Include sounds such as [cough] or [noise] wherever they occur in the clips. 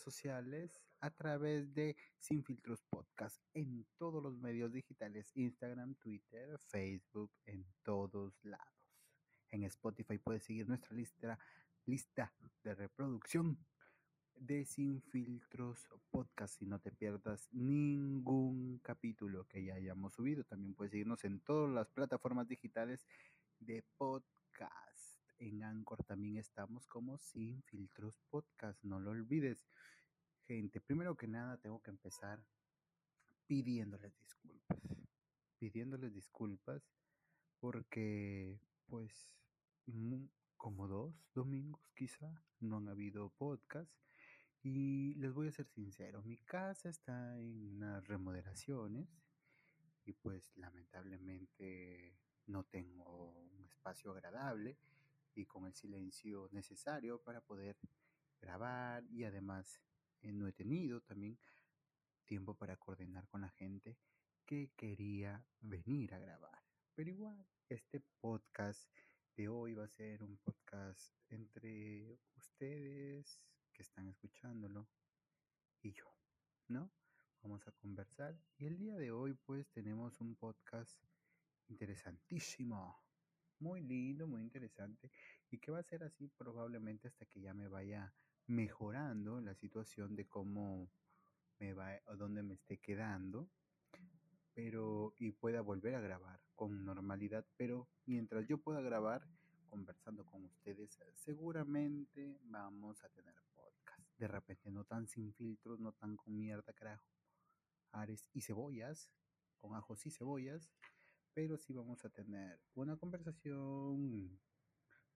sociales a través de Sin Filtros Podcast en todos los medios digitales, Instagram, Twitter, Facebook, en todos lados. En Spotify puedes seguir nuestra lista, lista de reproducción de Sin Filtros Podcast y no te pierdas ningún capítulo que ya hayamos subido. También puedes seguirnos en todas las plataformas digitales de podcast. En Anchor también estamos como Sin Filtros Podcast, no lo olvides. Gente, primero que nada tengo que empezar pidiéndoles disculpas. Pidiéndoles disculpas porque pues como dos domingos quizá no han habido podcast y les voy a ser sincero, mi casa está en unas remodelaciones y pues lamentablemente no tengo un espacio agradable y con el silencio necesario para poder grabar y además eh, no he tenido también tiempo para coordinar con la gente que quería venir a grabar. Pero igual, este podcast de hoy va a ser un podcast entre ustedes que están escuchándolo y yo, ¿no? Vamos a conversar y el día de hoy pues tenemos un podcast interesantísimo, muy lindo, muy interesante y que va a ser así probablemente hasta que ya me vaya mejorando la situación de cómo me va o dónde me esté quedando pero y pueda volver a grabar con normalidad, pero mientras yo pueda grabar conversando con ustedes, seguramente vamos a tener de repente, no tan sin filtros, no tan con mierda, carajo, ares y cebollas, con ajos y cebollas, pero sí vamos a tener una conversación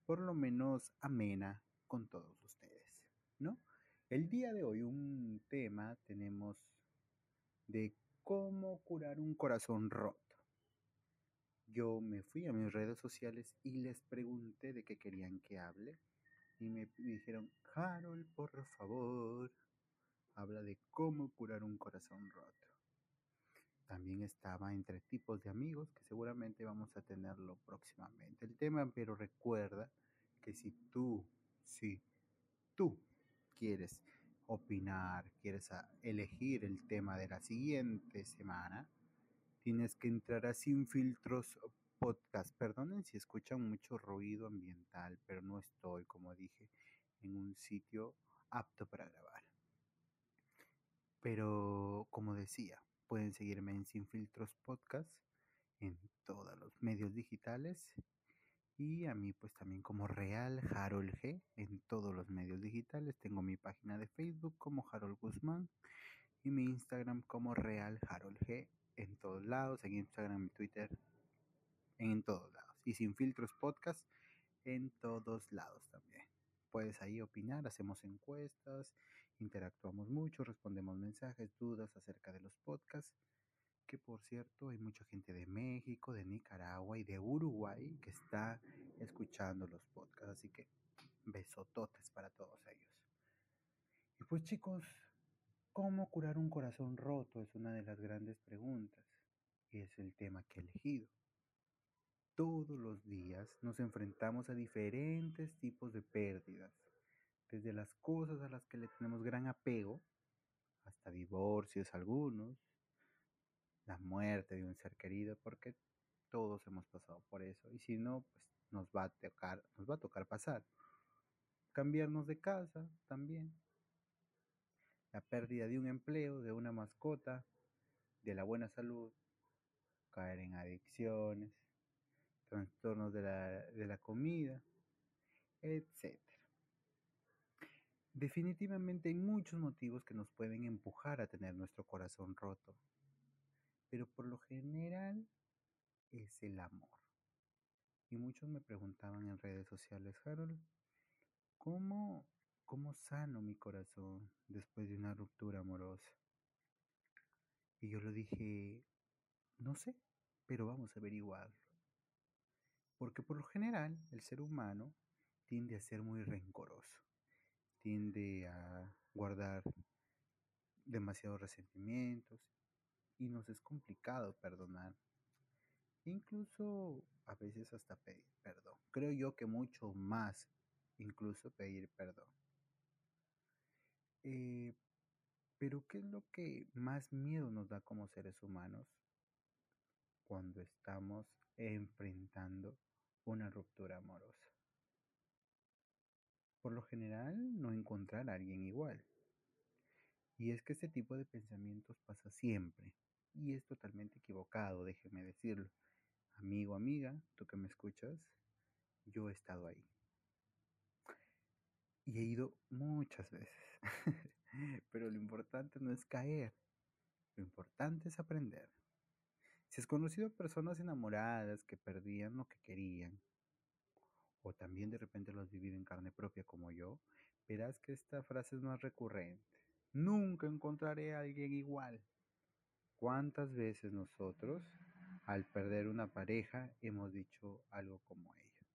por lo menos amena con todos ustedes, ¿no? El día de hoy un tema tenemos de cómo curar un corazón roto. Yo me fui a mis redes sociales y les pregunté de qué querían que hable y me dijeron, Harold, por favor, habla de cómo curar un corazón roto. También estaba entre tipos de amigos que seguramente vamos a tenerlo próximamente. El tema, pero recuerda que si tú, si tú quieres opinar, quieres elegir el tema de la siguiente semana, tienes que entrar a Sin Filtros podcast. Perdonen si escuchan mucho ruido ambiental, pero no estoy, como dije, en un sitio apto para grabar. Pero, como decía, pueden seguirme en Sin Filtros Podcast en todos los medios digitales y a mí pues también como Real Harold G en todos los medios digitales. Tengo mi página de Facebook como Harold Guzmán y mi Instagram como Real Harold G en todos lados, en Instagram y Twitter en todos lados. Y sin filtros podcast en todos lados también. Puedes ahí opinar, hacemos encuestas, interactuamos mucho, respondemos mensajes, dudas acerca de los podcasts. Que por cierto, hay mucha gente de México, de Nicaragua y de Uruguay que está escuchando los podcasts. Así que besototes para todos ellos. Y pues chicos, ¿cómo curar un corazón roto? Es una de las grandes preguntas. Y es el tema que he elegido todos los días nos enfrentamos a diferentes tipos de pérdidas, desde las cosas a las que le tenemos gran apego, hasta divorcios algunos, la muerte de un ser querido, porque todos hemos pasado por eso, y si no, pues nos va a tocar, nos va a tocar pasar. Cambiarnos de casa también. La pérdida de un empleo, de una mascota, de la buena salud, caer en adicciones, trastornos de la, de la comida, etc. Definitivamente hay muchos motivos que nos pueden empujar a tener nuestro corazón roto, pero por lo general es el amor. Y muchos me preguntaban en redes sociales, Harold, ¿cómo, cómo sano mi corazón después de una ruptura amorosa? Y yo lo dije, no sé, pero vamos a averiguarlo. Porque por lo general el ser humano tiende a ser muy rencoroso, tiende a guardar demasiados resentimientos y nos es complicado perdonar. Incluso a veces hasta pedir perdón. Creo yo que mucho más incluso pedir perdón. Eh, pero ¿qué es lo que más miedo nos da como seres humanos cuando estamos enfrentando una ruptura amorosa? Por lo general, no encontrar a alguien igual. Y es que este tipo de pensamientos pasa siempre. Y es totalmente equivocado, déjeme decirlo. Amigo, amiga, tú que me escuchas, yo he estado ahí. Y he ido muchas veces. [laughs] Pero lo importante no es caer. Lo importante es aprender. Si has conocido personas enamoradas que perdían lo que querían, o también de repente lo has en carne propia como yo, verás que esta frase es más recurrente. Nunca encontraré a alguien igual. ¿Cuántas veces nosotros, al perder una pareja, hemos dicho algo como ello?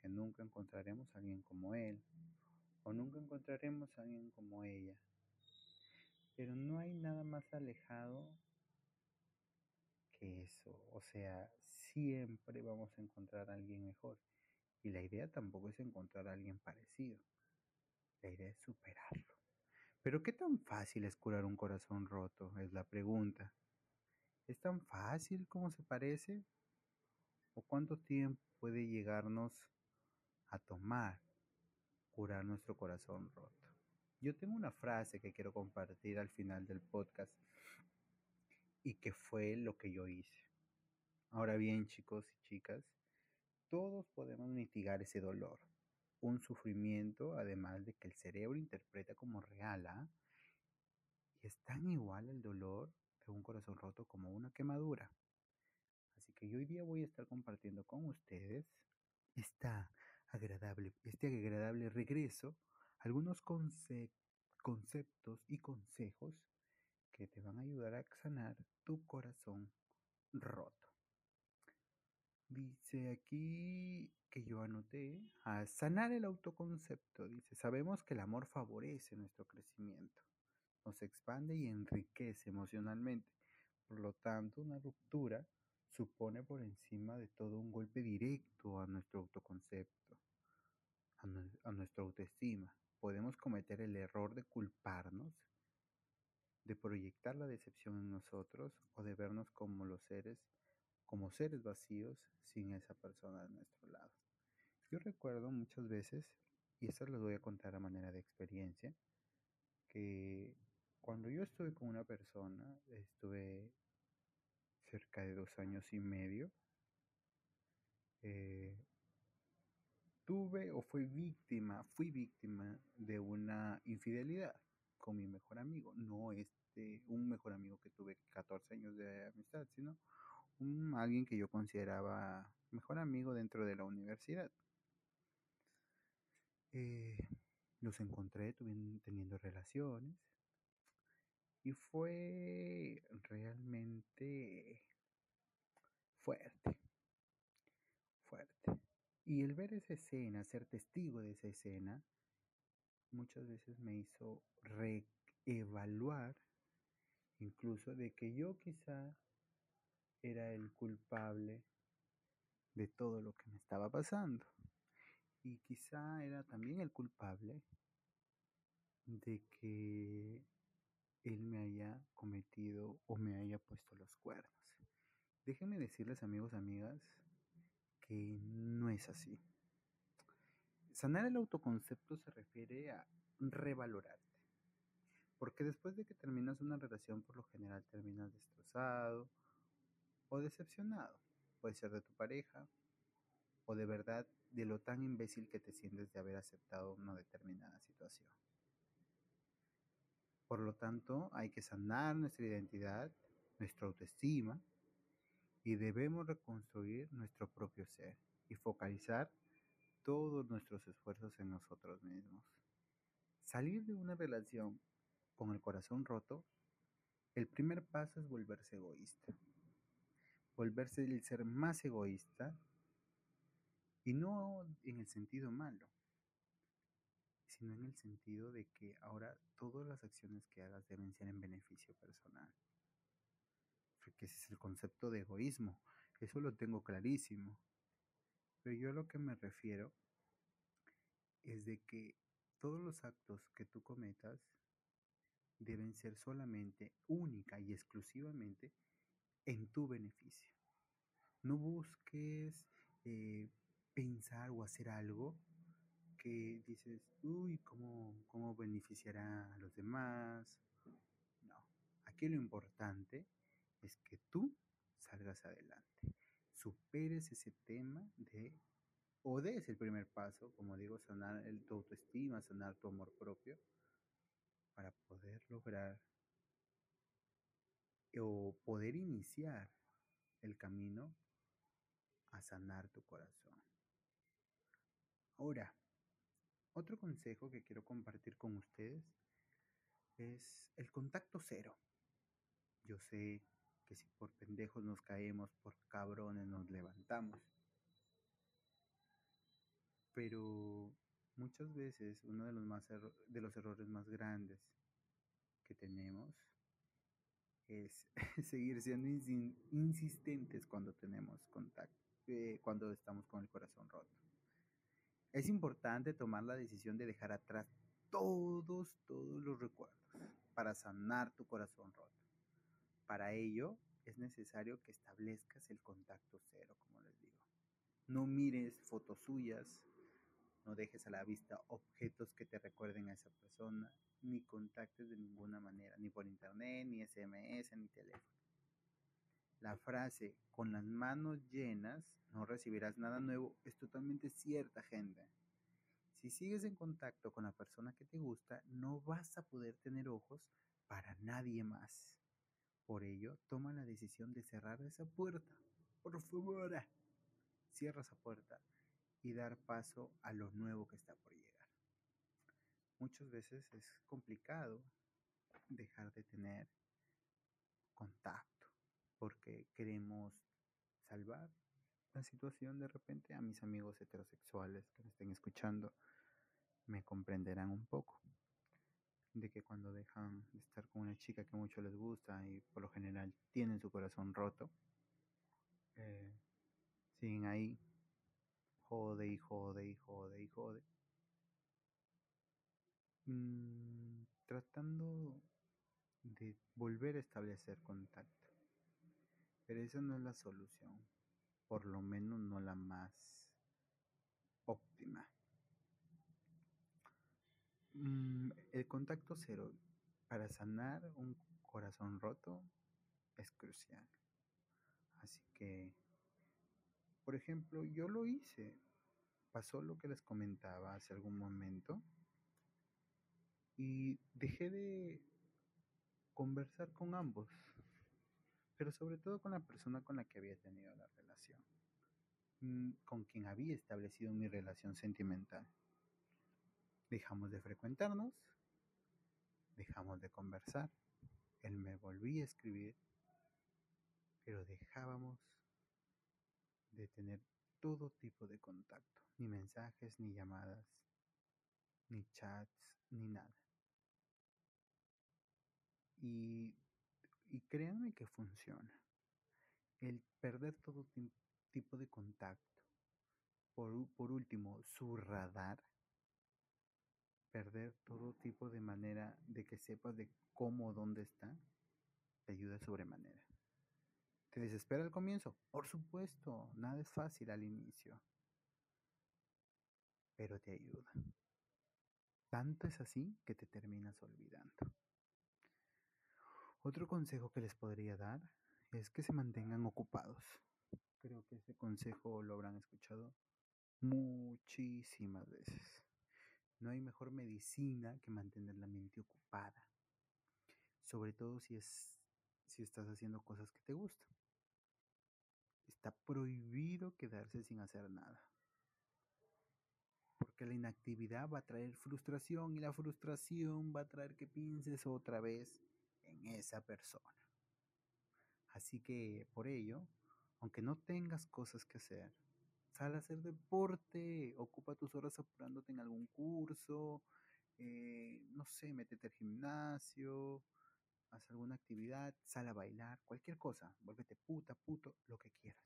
Que nunca encontraremos a alguien como él, o nunca encontraremos a alguien como ella. Pero no hay nada más alejado que eso. O sea, siempre vamos a encontrar a alguien mejor. Y la idea tampoco es encontrar a alguien parecido. La idea es superarlo. Pero ¿qué tan fácil es curar un corazón roto? Es la pregunta. ¿Es tan fácil como se parece? ¿O cuánto tiempo puede llegarnos a tomar curar nuestro corazón roto? Yo tengo una frase que quiero compartir al final del podcast y que fue lo que yo hice. Ahora bien, chicos y chicas, todos podemos mitigar ese dolor, un sufrimiento, además de que el cerebro interpreta como real, ¿ah? Y es tan igual el dolor de un corazón roto como una quemadura. Así que yo hoy día voy a estar compartiendo con ustedes agradable, este agradable regreso, algunos conceptos y consejos que te van a ayudar a sanar tu corazón roto. Dice aquí que yo anoté a sanar el autoconcepto. Dice, sabemos que el amor favorece nuestro crecimiento, nos expande y enriquece emocionalmente. Por lo tanto, una ruptura supone por encima de todo un golpe directo a nuestro autoconcepto, a, a nuestra autoestima. Podemos cometer el error de culparnos, de proyectar la decepción en nosotros o de vernos como los seres como seres vacíos sin esa persona a nuestro lado. Yo recuerdo muchas veces, y esto lo voy a contar a manera de experiencia, que cuando yo estuve con una persona, estuve cerca de dos años y medio, eh, tuve o fui víctima, fui víctima de una infidelidad con mi mejor amigo, no este, un mejor amigo que tuve 14 años de amistad, sino alguien que yo consideraba mejor amigo dentro de la universidad. Eh, los encontré teniendo relaciones y fue realmente fuerte, fuerte. Y el ver esa escena, ser testigo de esa escena, muchas veces me hizo reevaluar incluso de que yo quizá era el culpable de todo lo que me estaba pasando. Y quizá era también el culpable de que él me haya cometido o me haya puesto los cuernos. Déjenme decirles amigos, amigas, que no es así. Sanar el autoconcepto se refiere a revalorarte. Porque después de que terminas una relación, por lo general terminas destrozado, o decepcionado. Puede ser de tu pareja o de verdad de lo tan imbécil que te sientes de haber aceptado una determinada situación. Por lo tanto, hay que sanar nuestra identidad, nuestra autoestima y debemos reconstruir nuestro propio ser y focalizar todos nuestros esfuerzos en nosotros mismos. Salir de una relación con el corazón roto, el primer paso es volverse egoísta volverse el ser más egoísta y no en el sentido malo, sino en el sentido de que ahora todas las acciones que hagas deben ser en beneficio personal. porque ese es el concepto de egoísmo. Eso lo tengo clarísimo. Pero yo a lo que me refiero es de que todos los actos que tú cometas deben ser solamente, única y exclusivamente en tu beneficio. No busques eh, pensar o hacer algo que dices, uy, ¿cómo, ¿cómo beneficiará a los demás? No, aquí lo importante es que tú salgas adelante, superes ese tema de, o des el primer paso, como digo, sanar el, tu autoestima, sanar tu amor propio, para poder lograr o poder iniciar el camino a sanar tu corazón. Ahora, otro consejo que quiero compartir con ustedes es el contacto cero. Yo sé que si por pendejos nos caemos, por cabrones nos levantamos. Pero muchas veces uno de los, más de los errores más grandes que tenemos es [laughs] seguir siendo insistentes cuando tenemos contacto, eh, cuando estamos con el corazón roto. Es importante tomar la decisión de dejar atrás todos, todos los recuerdos para sanar tu corazón roto. Para ello es necesario que establezcas el contacto cero, como les digo. No mires fotos suyas, no dejes a la vista objetos que te recuerden a esa persona, ni contactes de ninguna manera, ni por internet, ni SMS, ni teléfono. La frase con las manos llenas no recibirás nada nuevo es totalmente cierta, gente. Si sigues en contacto con la persona que te gusta, no vas a poder tener ojos para nadie más. Por ello, toma la decisión de cerrar esa puerta. Por favor, cierra esa puerta y dar paso a lo nuevo que está por llegar. Muchas veces es complicado dejar de tener contacto porque queremos salvar la situación de repente a mis amigos heterosexuales que me estén escuchando me comprenderán un poco de que cuando dejan de estar con una chica que mucho les gusta y por lo general tienen su corazón roto eh, siguen ahí jode y jode y jode y jode mm, tratando de volver a establecer contacto pero esa no es la solución, por lo menos no la más óptima. Mm, el contacto cero para sanar un corazón roto es crucial. Así que, por ejemplo, yo lo hice. Pasó lo que les comentaba hace algún momento y dejé de conversar con ambos pero sobre todo con la persona con la que había tenido la relación, mm, con quien había establecido mi relación sentimental. Dejamos de frecuentarnos, dejamos de conversar, él me volvía a escribir, pero dejábamos de tener todo tipo de contacto, ni mensajes, ni llamadas, ni chats, ni nada. Y créanme que funciona. El perder todo tipo de contacto. Por, por último, su radar. Perder todo tipo de manera de que sepas de cómo, dónde está, te ayuda sobremanera. ¿Te desespera al comienzo? Por supuesto, nada es fácil al inicio. Pero te ayuda. Tanto es así que te terminas olvidando. Otro consejo que les podría dar es que se mantengan ocupados. Creo que ese consejo lo habrán escuchado muchísimas veces. No hay mejor medicina que mantener la mente ocupada. Sobre todo si es si estás haciendo cosas que te gustan. Está prohibido quedarse sin hacer nada. Porque la inactividad va a traer frustración y la frustración va a traer que pienses otra vez esa persona. Así que por ello, aunque no tengas cosas que hacer, sal a hacer deporte, ocupa tus horas apurándote en algún curso, eh, no sé, métete al gimnasio, haz alguna actividad, sal a bailar, cualquier cosa, vuélvete puta, puto, lo que quieras,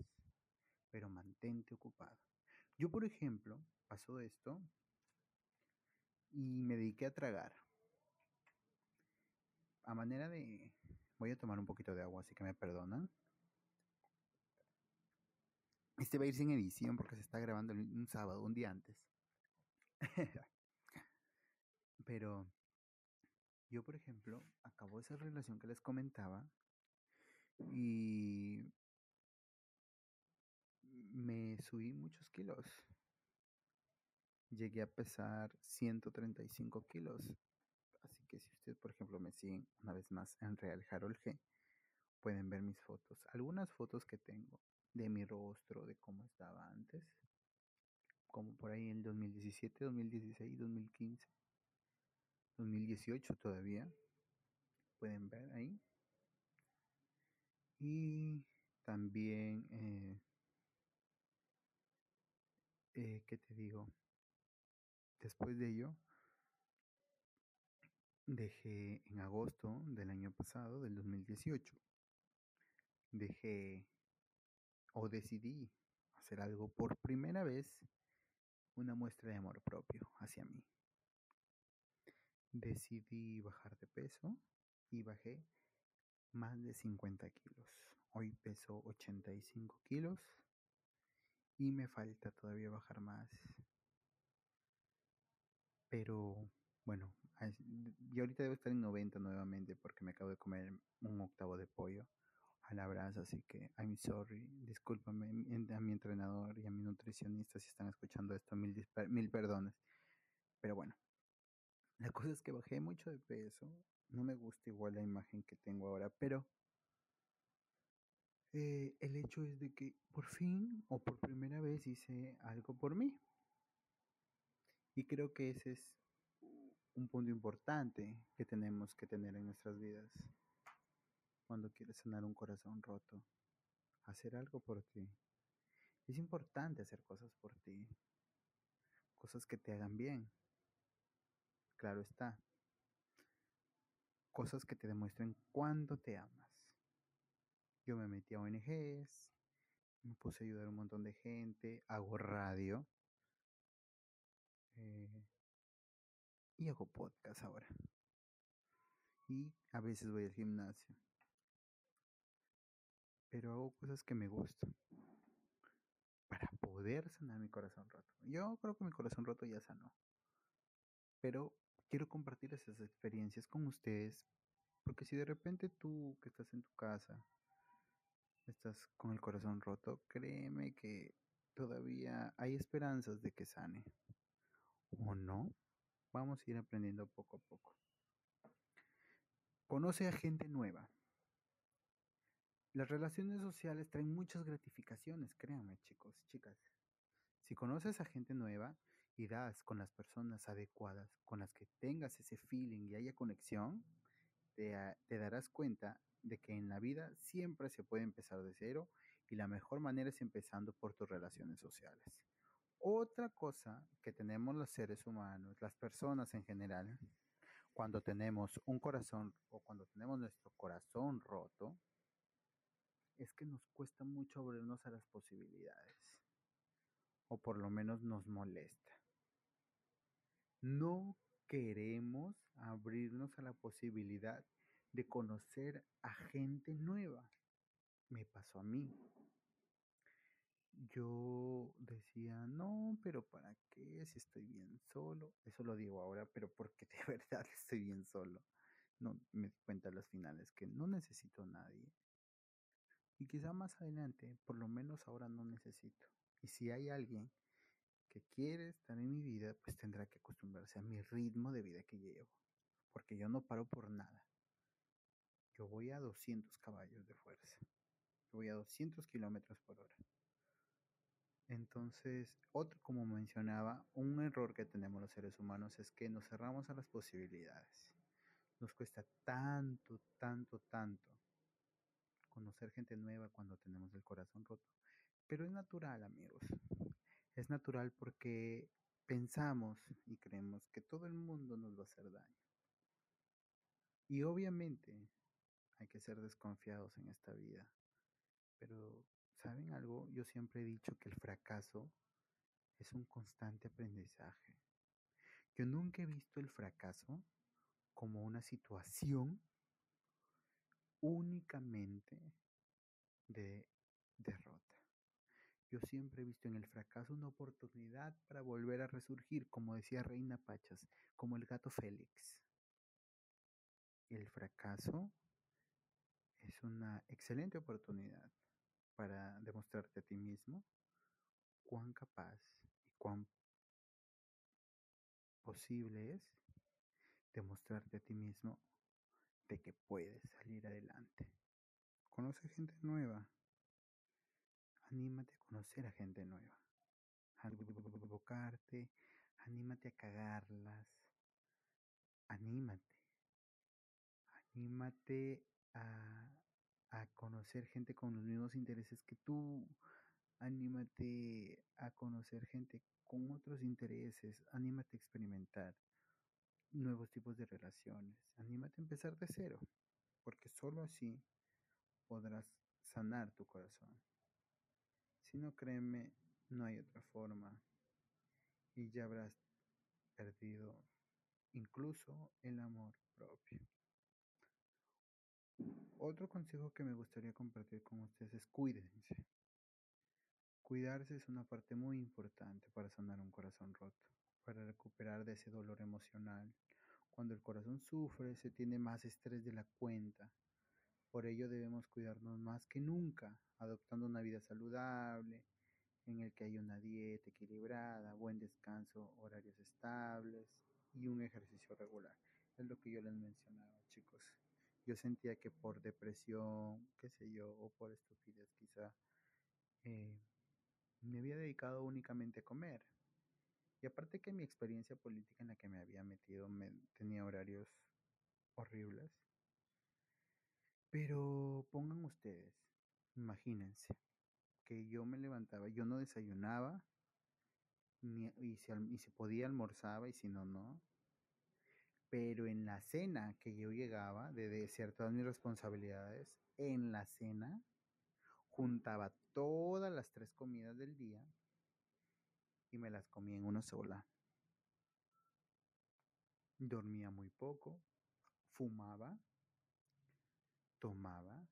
pero mantente ocupado. Yo, por ejemplo, pasó esto y me dediqué a tragar. A manera de... Voy a tomar un poquito de agua, así que me perdonan. Este va a ir sin edición porque se está grabando un sábado, un día antes. [laughs] Pero yo, por ejemplo, acabó esa relación que les comentaba y me subí muchos kilos. Llegué a pesar 135 kilos. Que si ustedes, por ejemplo, me siguen una vez más en Real Harold G, pueden ver mis fotos. Algunas fotos que tengo de mi rostro, de cómo estaba antes. Como por ahí en 2017, 2016, 2015. 2018 todavía. Pueden ver ahí. Y también, eh, eh, ¿qué te digo? Después de ello, dejé en agosto del año pasado, del 2018, dejé o decidí hacer algo por primera vez, una muestra de amor propio hacia mí decidí bajar de peso y bajé más de 50 kilos. Hoy peso 85 kilos y me falta todavía bajar más. Pero bueno, yo ahorita debo estar en 90 nuevamente porque me acabo de comer un octavo de pollo a la brasa, así que I'm sorry, discúlpame a mi entrenador y a mi nutricionista si están escuchando esto, mil, mil perdones. Pero bueno, la cosa es que bajé mucho de peso. No me gusta igual la imagen que tengo ahora, pero eh, el hecho es de que por fin o por primera vez hice algo por mí. Y creo que ese es un punto importante que tenemos que tener en nuestras vidas. Cuando quieres sanar un corazón roto, hacer algo por ti. Es importante hacer cosas por ti. Cosas que te hagan bien claro está. Cosas que te demuestren cuánto te amas. Yo me metí a ONGs, me puse a ayudar a un montón de gente, hago radio eh, y hago podcast ahora. Y a veces voy al gimnasio. Pero hago cosas que me gustan para poder sanar mi corazón roto. Yo creo que mi corazón roto ya sanó. Pero quiero compartir esas experiencias con ustedes, porque si de repente tú que estás en tu casa, estás con el corazón roto, créeme que todavía hay esperanzas de que sane. ¿O no? Vamos a ir aprendiendo poco a poco. Conoce a gente nueva. Las relaciones sociales traen muchas gratificaciones, créanme chicos, chicas. Si conoces a gente nueva, y das con las personas adecuadas, con las que tengas ese feeling y haya conexión, te, darás cuenta de que en la vida siempre se puede empezar de cero y la mejor manera es empezando por tus relaciones sociales. Otra cosa que tenemos los seres humanos, las personas en general, cuando tenemos un corazón o cuando tenemos nuestro corazón roto, es que nos cuesta mucho abrirnos a las posibilidades. O por lo menos nos molesta no queremos abrirnos a la posibilidad de conocer a gente nueva. Me pasó a mí. Yo decía, no, pero ¿para qué? Si estoy bien solo. Eso lo digo ahora, pero porque de [laughs] verdad estoy bien solo. No me di cuenta a finales que no necesito a nadie. Y quizá más adelante, por lo menos ahora no necesito. Y si hay alguien que quiere estar en mi vida, pues tendrá que acostumbrarse a mi ritmo de vida que llevo. Porque yo no paro por nada. Yo voy a 200 caballos de fuerza. Yo voy a 200 kilómetros por hora. Entonces, otro, como mencionaba, un error que tenemos los seres humanos es que nos cerramos a las posibilidades. Nos cuesta tanto, tanto, tanto conocer gente nueva cuando tenemos el corazón roto. Pero es natural, amigos. Es natural porque pensamos y creemos que todo el mundo nos va a hacer daño. Y obviamente hay que ser desconfiados en esta vida. Pero, ¿saben algo? Yo siempre he dicho que el fracaso es un constante aprendizaje. Yo nunca he visto el fracaso como una situación únicamente de derrota. Yo siempre he visto en el fracaso una oportunidad para volver a resurgir, como decía Reina Pachas, como el gato Félix. El fracaso es una excelente oportunidad para demostrarte a ti mismo cuán capaz y cuán posible es demostrarte a ti mismo de que puedes salir adelante. Conoce gente nueva. Anímate a conocer a gente nueva. A equivocarte. Anímate a cagarlas. Anímate. Anímate a, a conocer gente con los mismos intereses que tú. Anímate a conocer gente con otros intereses. Anímate a experimentar nuevos tipos de relaciones. Anímate a empezar de cero, porque solo así podrás sanar tu corazón. Si no, créeme, no hay otra forma y ya habrás perdido incluso el amor propio. Otro consejo que me gustaría compartir con ustedes es cuídense. Cuidarse es una parte muy importante para sanar un corazón roto, para recuperar de ese dolor emocional. Cuando el corazón sufre, se tiene más estrés de la cuenta. Por ello debemos cuidarnos más que nunca, adoptando una vida saludable, en el que hay una dieta equilibrada, buen descanso, horarios estables y un ejercicio regular. Es lo que yo les mencionaba, chicos. Yo sentía que por depresión, qué sé yo, o por estupidez quizá, eh, me había dedicado únicamente a comer. Y aparte que mi experiencia política en la que me había metido me, tenía horarios horribles. Pero pongan ustedes, imagínense, que yo me levantaba, yo no desayunaba, ni, y, si, y si podía almorzaba y si no, no. Pero en la cena que yo llegaba, de, de hacer todas mis responsabilidades, en la cena juntaba todas las tres comidas del día y me las comía en una sola. Dormía muy poco, fumaba, tomaba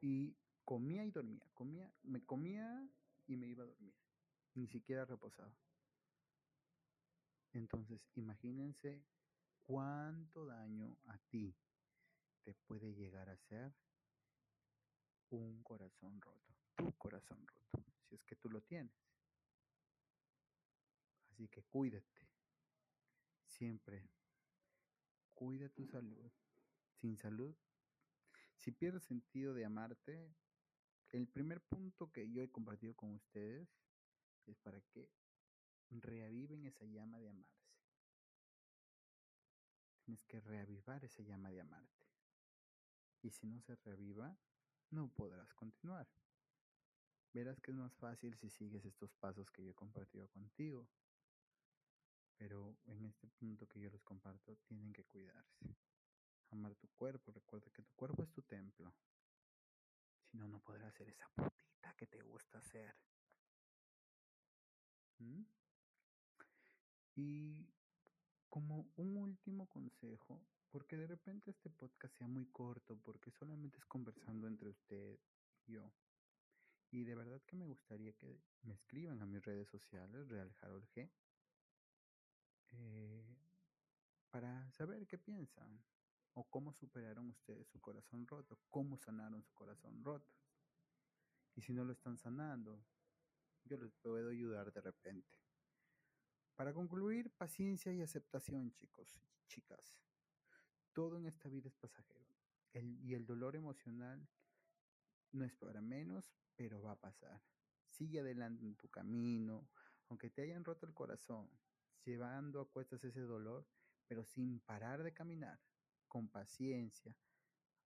y comía y dormía, comía, me comía y me iba a dormir, ni siquiera reposaba. Entonces, imagínense cuánto daño a ti te puede llegar a hacer un corazón roto, tu corazón roto, si es que tú lo tienes. Así que cuídate, siempre cuida tu salud. Sin salud, si pierdes sentido de amarte, el primer punto que yo he compartido con ustedes es para que reaviven esa llama de amarse. Tienes que reavivar esa llama de amarte. Y si no se reaviva, no podrás continuar. Verás que es más fácil si sigues estos pasos que yo he compartido contigo. Pero en este punto que yo les comparto, tienen que cuidarse. Amar tu cuerpo. Recuerda que tu cuerpo es tu templo. Si no, no podrás ser esa putita que te gusta hacer. ¿Mm? Y como un último consejo, porque de repente este podcast sea muy corto, porque solamente es conversando entre usted y yo. Y de verdad que me gustaría que me escriban a mis redes sociales, Real Harold G, eh, para saber qué piensan o cómo superaron ustedes su corazón roto, cómo sanaron su corazón roto. Y si no lo están sanando, yo les puedo ayudar de repente. Para concluir, paciencia y aceptación, chicos y chicas. Todo en esta vida es pasajero. Y el dolor emocional no es para menos, pero va a pasar. Sigue adelante en tu camino, aunque te hayan roto el corazón, llevando a cuestas ese dolor, pero sin parar de caminar, con paciencia,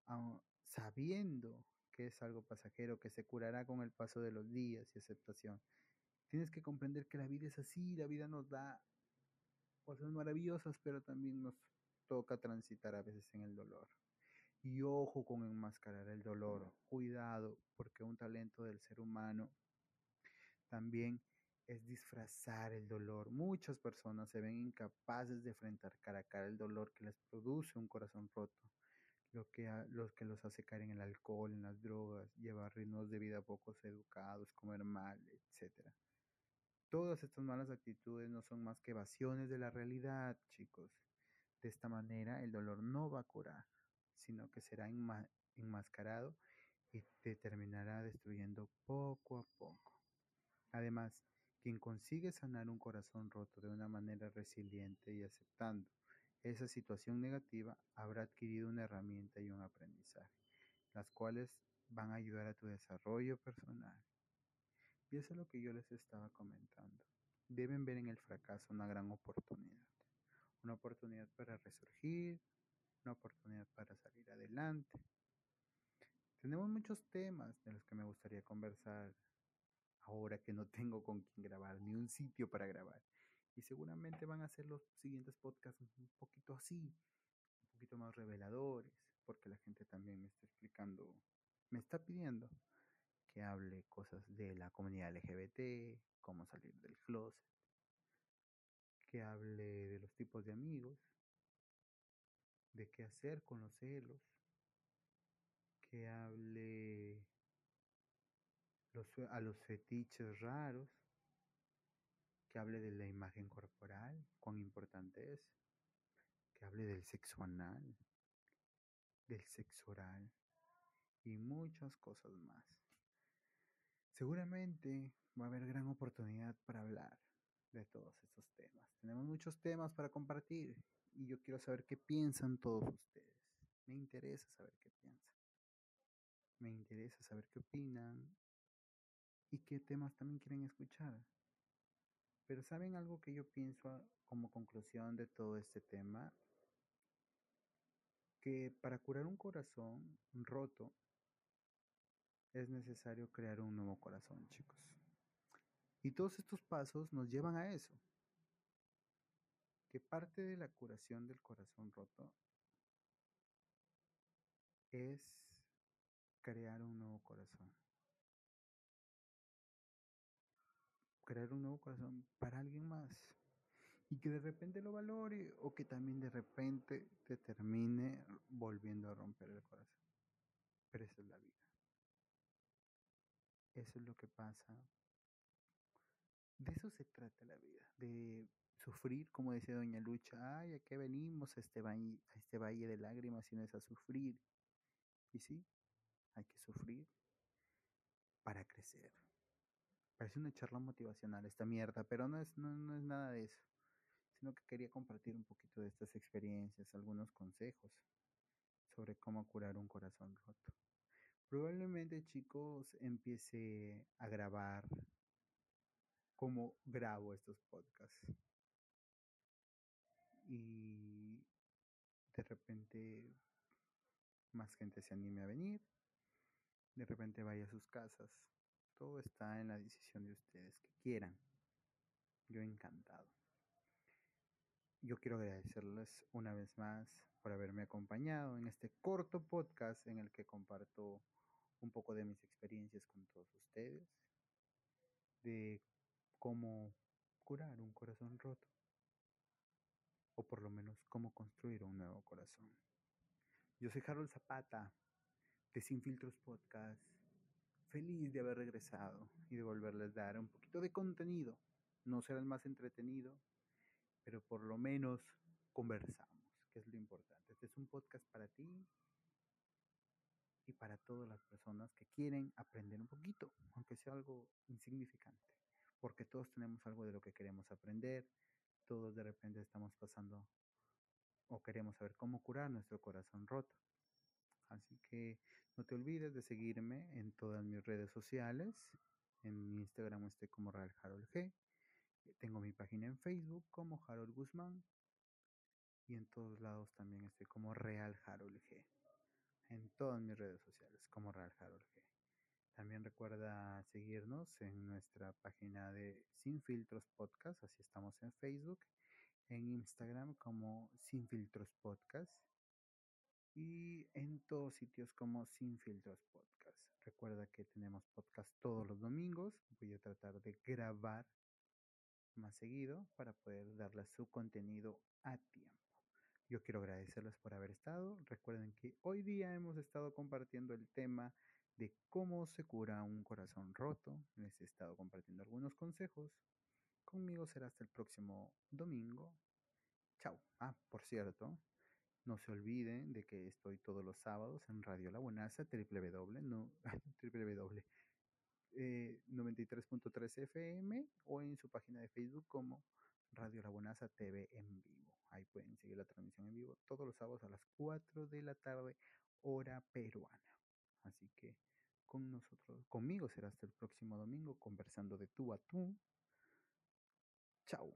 uh, sabiendo que es algo pasajero, que se curará con el paso de los días y aceptación. Tienes que comprender que la vida es así, la vida nos da cosas maravillosas, pero también nos toca transitar a veces en el dolor. Y ojo con enmascarar el dolor. Cuidado, porque un talento del ser humano también es disfrazar el dolor. Muchas personas se ven incapaces de enfrentar cara a cara el dolor que les produce un corazón roto, lo que, los que los hace caer en el alcohol, en las drogas, llevar ritmos de vida pocos educados, comer mal, etc. Todas estas malas actitudes no son más que evasiones de la realidad, chicos. De esta manera el dolor no va a curar, sino que será enmascarado y te terminará destruyendo poco a poco. Además, quien consigue sanar un corazón roto de una manera resiliente y aceptando esa situación negativa, habrá adquirido una herramienta y un aprendizaje, las cuales van a ayudar a tu desarrollo personal. Y eso es lo que yo les estaba comentando. Deben ver en el fracaso una gran oportunidad. Una oportunidad para resurgir, una oportunidad para salir adelante. Tenemos muchos temas de los que me gustaría conversar ahora que no tengo con quién grabar, ni un sitio para grabar. Y seguramente van a ser los siguientes podcasts un poquito así, un poquito más reveladores, porque la gente también me está explicando, me está pidiendo que hable cosas de la comunidad LGBT, cómo salir del closet, que hable de los tipos de amigos, de qué hacer con los celos, que hable a los fetiches raros, que hable de la imagen corporal, cuán importante es, que hable del sexo anal, del sexo oral y muchas cosas más. Seguramente va a haber gran oportunidad para hablar de todos estos temas. Tenemos muchos temas para compartir y yo quiero saber qué piensan todos ustedes. Me interesa saber qué piensan. Me interesa saber qué opinan y qué temas también quieren escuchar. Pero ¿saben algo que yo pienso como conclusión de todo este tema? Que para curar un corazón roto es necesario crear un nuevo corazón, chicos. Y todos estos pasos nos llevan a eso. Que parte de la curación del corazón roto es crear un nuevo corazón. crear un nuevo corazón para alguien más y que de repente lo valore o que también de repente te termine volviendo a romper el corazón. Pero esa es la vida. Eso es lo que pasa. De eso se trata la vida, de sufrir, como decía doña Lucha, ay, ¿a qué venimos a este, valle, a este valle de lágrimas si no es a sufrir? Y sí, hay que sufrir para crecer. Parece una charla motivacional esta mierda, pero no es, no, es nada de eso. Sino que quería compartir un poquito de estas experiencias, algunos consejos sobre cómo curar un corazón roto. Probablemente, chicos, empiece a grabar cómo grabo estos podcasts. Y de repente más gente se anime a venir. De repente vaya a sus casas todo está en la decisión de ustedes que quieran. Yo encantado. Yo quiero agradecerles una vez más por haberme acompañado en este corto podcast en el que comparto un poco de mis experiencias con todos ustedes, de cómo curar un corazón roto, o por lo menos cómo construir un nuevo corazón. Yo soy Harold Zapata, de Sin Filtros Podcast feliz de haber regresado y de volverles a dar un poquito de contenido. No será el más entretenido, pero por lo menos conversamos, que es lo importante. Este es un podcast para ti y para todas las personas que quieren aprender un poquito, aunque sea algo insignificante, porque todos tenemos algo de lo que queremos aprender, todos de repente estamos pasando o queremos saber cómo curar nuestro corazón roto. Así que no te olvides de seguirme en todas mis redes sociales. En mi Instagram estoy como Real Harold G. Tengo mi página en Facebook como Harold Guzmán. Y en todos lados también estoy como Real Harold G. En todas mis redes sociales como Real Harold G. También recuerda seguirnos en nuestra página de Sin Filtros Podcast. Así estamos en Facebook. En Instagram como Sin Filtros Podcast y en todos sitios como Sin Filtros Podcast. Recuerda que tenemos podcast todos los domingos. Voy a tratar de grabar más seguido para poder darles su contenido a tiempo. Yo quiero agradecerles por haber estado. Recuerden que hoy día hemos estado compartiendo el tema de cómo se cura un corazón roto. Les he estado compartiendo algunos consejos. Conmigo será hasta el próximo domingo. Chao. Ah, por cierto, no se olviden de que estoy todos los sábados en Radio La Buenaza, www, no, [laughs] www, eh, 93.3 FM o en su página de Facebook como Radio La Buenaza TV en vivo. Ahí pueden seguir la transmisión en vivo todos los sábados a las 4 de la tarde, hora peruana. Así que con nosotros, conmigo será hasta el próximo domingo conversando de tú a tú. Chao.